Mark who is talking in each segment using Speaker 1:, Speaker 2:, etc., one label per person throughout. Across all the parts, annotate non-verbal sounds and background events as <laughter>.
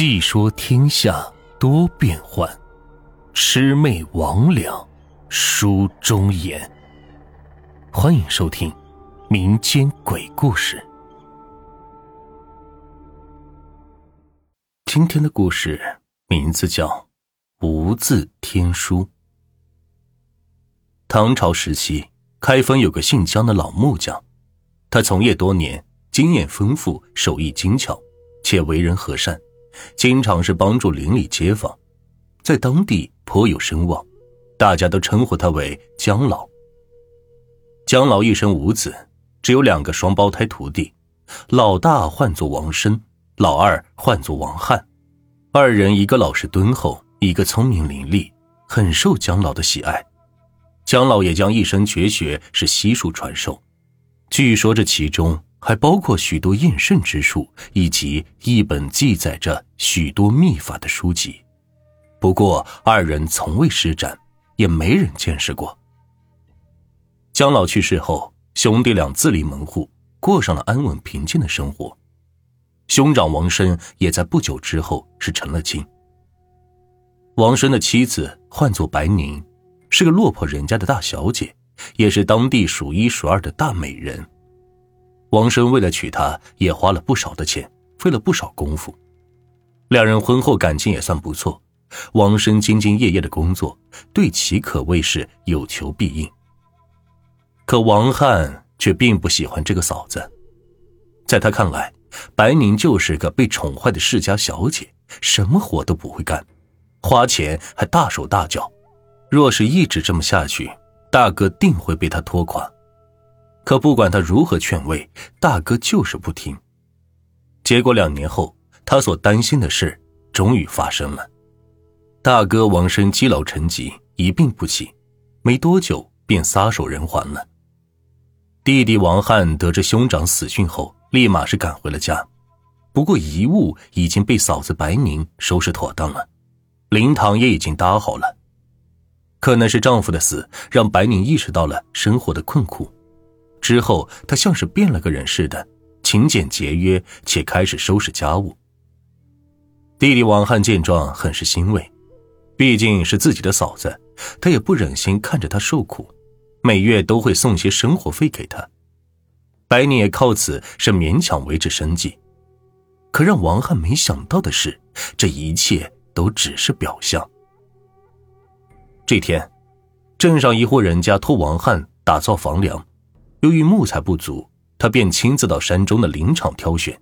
Speaker 1: 细说天下多变幻，魑魅魍魉书中言。欢迎收听民间鬼故事。今天的故事名字叫《无字天书》。唐朝时期，开封有个姓姜的老木匠，他从业多年，经验丰富，手艺精巧，且为人和善。经常是帮助邻里街坊，在当地颇有声望，大家都称呼他为姜老。姜老一生无子，只有两个双胞胎徒弟，老大唤作王生，老二唤作王翰。二人一个老实敦厚，一个聪明伶俐，很受姜老的喜爱。姜老也将一生绝学是悉数传授，据说这其中。还包括许多验肾之术，以及一本记载着许多秘法的书籍。不过二人从未施展，也没人见识过。姜老去世后，兄弟俩自立门户，过上了安稳平静的生活。兄长王生也在不久之后是成了亲。王生的妻子唤作白宁，是个落魄人家的大小姐，也是当地数一数二的大美人。王生为了娶她，也花了不少的钱，费了不少功夫。两人婚后感情也算不错。王生兢兢业业的工作，对其可谓是有求必应。可王汉却并不喜欢这个嫂子，在他看来，白宁就是个被宠坏的世家小姐，什么活都不会干，花钱还大手大脚。若是一直这么下去，大哥定会被他拖垮。可不管他如何劝慰，大哥就是不听。结果两年后，他所担心的事终于发生了。大哥王生积劳成疾，一病不起，没多久便撒手人寰了。弟弟王翰得知兄长死讯后，立马是赶回了家。不过遗物已经被嫂子白宁收拾妥当了，灵堂也已经搭好了。可能是丈夫的死，让白宁意识到了生活的困苦。之后，他像是变了个人似的，勤俭节约，且开始收拾家务。弟弟王翰见状，很是欣慰，毕竟是自己的嫂子，他也不忍心看着她受苦，每月都会送些生活费给她。白宁也靠此是勉强维持生计。可让王翰没想到的是，这一切都只是表象。这天，镇上一户人家托王翰打造房梁。由于木材不足，他便亲自到山中的林场挑选。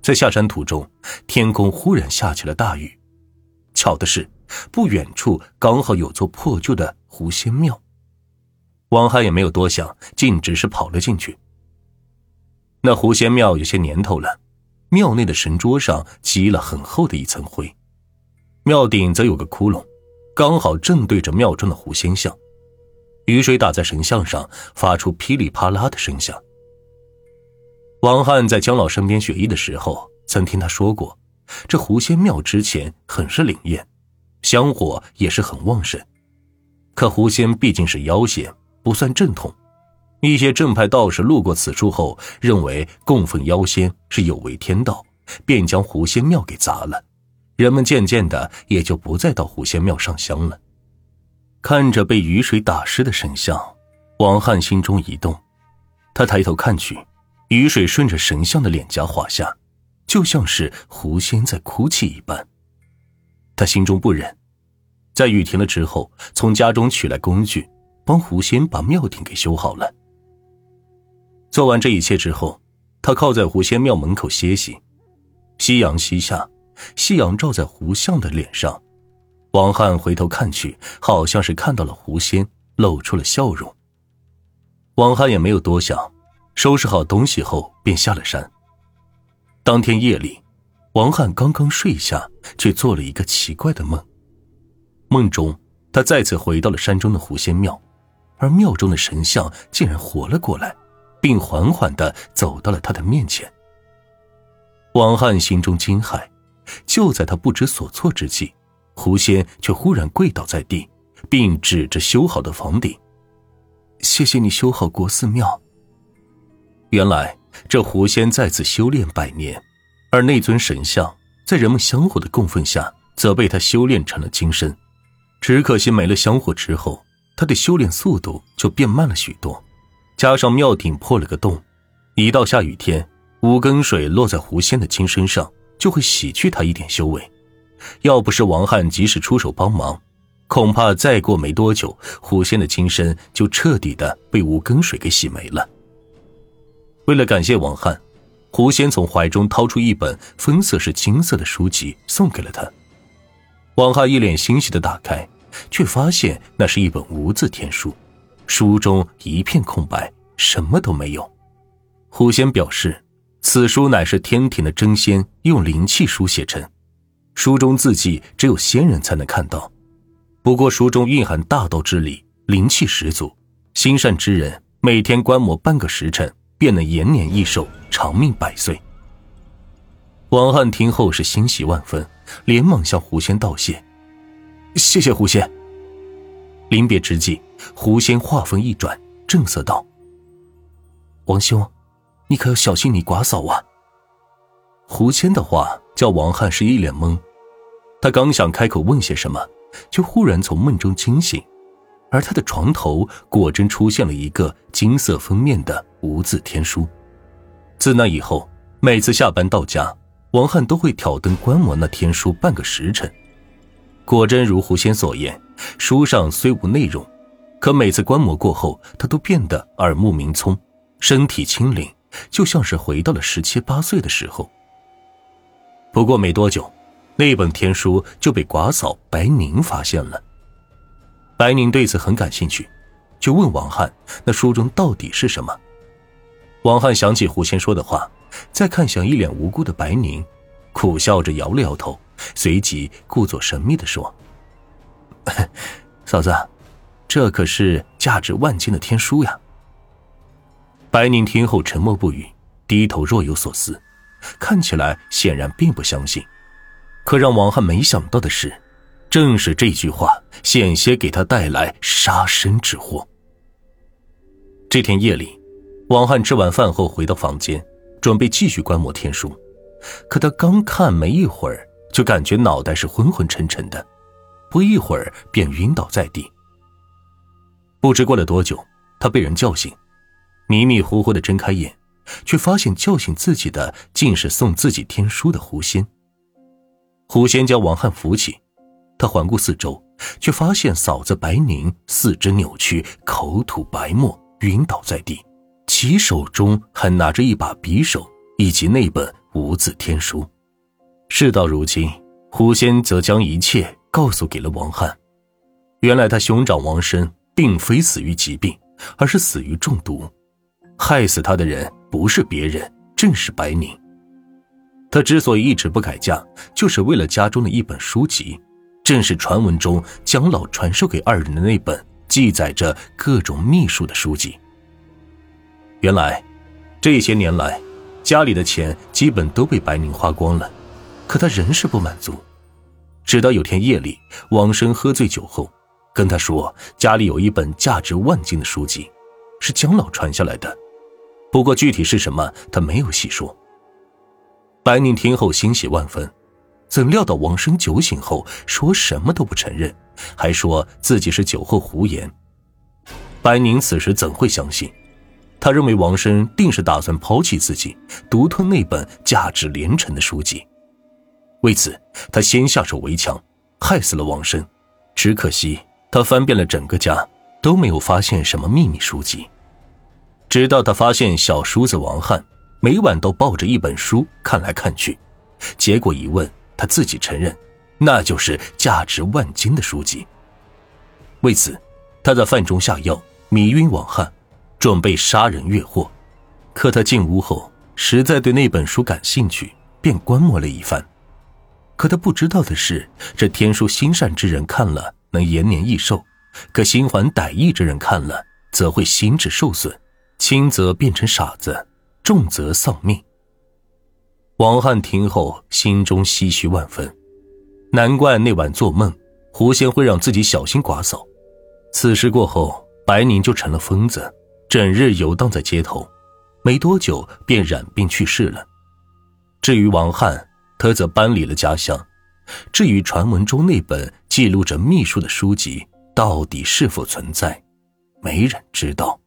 Speaker 1: 在下山途中，天空忽然下起了大雨。巧的是，不远处刚好有座破旧的狐仙庙。王翰也没有多想，径直是跑了进去。那狐仙庙有些年头了，庙内的神桌上积了很厚的一层灰，庙顶则有个窟窿，刚好正对着庙中的狐仙像。雨水打在神像上，发出噼里啪啦的声响。王翰在姜老身边学艺的时候，曾听他说过，这狐仙庙之前很是灵验，香火也是很旺盛。可狐仙毕竟是妖仙，不算正统。一些正派道士路过此处后，认为供奉妖仙是有违天道，便将狐仙庙给砸了。人们渐渐的也就不再到狐仙庙上香了。看着被雨水打湿的神像，王汉心中一动。他抬头看去，雨水顺着神像的脸颊滑下，就像是狐仙在哭泣一般。他心中不忍，在雨停了之后，从家中取来工具，帮狐仙把庙顶给修好了。做完这一切之后，他靠在狐仙庙门口歇息。夕阳西下，夕阳照在狐像的脸上。王汉回头看去，好像是看到了狐仙，露出了笑容。王汉也没有多想，收拾好东西后便下了山。当天夜里，王汉刚刚睡下，却做了一个奇怪的梦。梦中，他再次回到了山中的狐仙庙，而庙中的神像竟然活了过来，并缓缓的走到了他的面前。王汉心中惊骇，就在他不知所措之际。狐仙却忽然跪倒在地，并指着修好的房顶：“谢谢你修好国寺庙。”原来这狐仙在此修炼百年，而那尊神像在人们香火的供奉下，则被他修炼成了金身。只可惜没了香火之后，他的修炼速度就变慢了许多。加上庙顶破了个洞，一到下雨天，五根水落在狐仙的金身上，就会洗去他一点修为。要不是王汉及时出手帮忙，恐怕再过没多久，狐仙的金身就彻底的被五根水给洗没了。为了感谢王汉，狐仙从怀中掏出一本分色是金色的书籍，送给了他。王汉一脸欣喜的打开，却发现那是一本无字天书，书中一片空白，什么都没有。狐仙表示，此书乃是天庭的真仙用灵气书写成。书中字迹只有仙人才能看到，不过书中蕴含大道之理，灵气十足。心善之人每天观摩半个时辰，便能延年益寿，长命百岁。王汉听后是欣喜万分，连忙向狐仙道谢：“谢谢狐仙。”临别之际，狐仙话锋一转，正色道：“王兄，你可要小心你寡嫂啊！”狐仙的话叫王汉是一脸懵。他刚想开口问些什么，却忽然从梦中惊醒，而他的床头果真出现了一个金色封面的无字天书。自那以后，每次下班到家，王汉都会挑灯观摩那天书半个时辰。果真如狐仙所言，书上虽无内容，可每次观摩过后，他都变得耳目明聪，身体轻灵，就像是回到了十七八岁的时候。不过没多久。那本天书就被寡嫂白宁发现了。白宁对此很感兴趣，就问王汉：“那书中到底是什么？”王汉想起狐仙说的话，再看向一脸无辜的白宁，苦笑着摇了摇头，随即故作神秘的说：“ <laughs> 嫂子，这可是价值万金的天书呀。”白宁听后沉默不语，低头若有所思，看起来显然并不相信。可让王汉没想到的是，正是这句话险些给他带来杀身之祸。这天夜里，王汉吃完饭后回到房间，准备继续观摩天书。可他刚看没一会儿，就感觉脑袋是昏昏沉沉的，不一会儿便晕倒在地。不知过了多久，他被人叫醒，迷迷糊糊的睁开眼，却发现叫醒自己的竟是送自己天书的狐仙。狐仙将王汉扶起，他环顾四周，却发现嫂子白宁四肢扭曲，口吐白沫，晕倒在地，其手中还拿着一把匕首以及那本无字天书。事到如今，狐仙则将一切告诉给了王汉。原来他兄长王生并非死于疾病，而是死于中毒，害死他的人不是别人，正是白宁。他之所以一直不改嫁，就是为了家中的一本书籍，正是传闻中蒋老传授给二人的那本记载着各种秘术的书籍。原来，这些年来，家里的钱基本都被白宁花光了，可他仍是不满足。直到有天夜里，王生喝醉酒后，跟他说家里有一本价值万金的书籍，是蒋老传下来的，不过具体是什么，他没有细说。白宁听后欣喜万分，怎料到王生酒醒后说什么都不承认，还说自己是酒后胡言。白宁此时怎会相信？他认为王生定是打算抛弃自己，独吞那本价值连城的书籍。为此，他先下手为强，害死了王生。只可惜他翻遍了整个家，都没有发现什么秘密书籍。直到他发现小叔子王汉。每晚都抱着一本书看来看去，结果一问，他自己承认，那就是价值万金的书籍。为此，他在饭中下药迷晕王汉，准备杀人越货。可他进屋后，实在对那本书感兴趣，便观摩了一番。可他不知道的是，这天书心善之人看了能延年益寿，可心怀歹意之人看了则会心智受损，轻则变成傻子。重则丧命。王汉听后，心中唏嘘万分，难怪那晚做梦，狐仙会让自己小心寡嫂。此事过后，白宁就成了疯子，整日游荡在街头，没多久便染病去世了。至于王汉，他则搬离了家乡。至于传闻中那本记录着秘术的书籍到底是否存在，没人知道。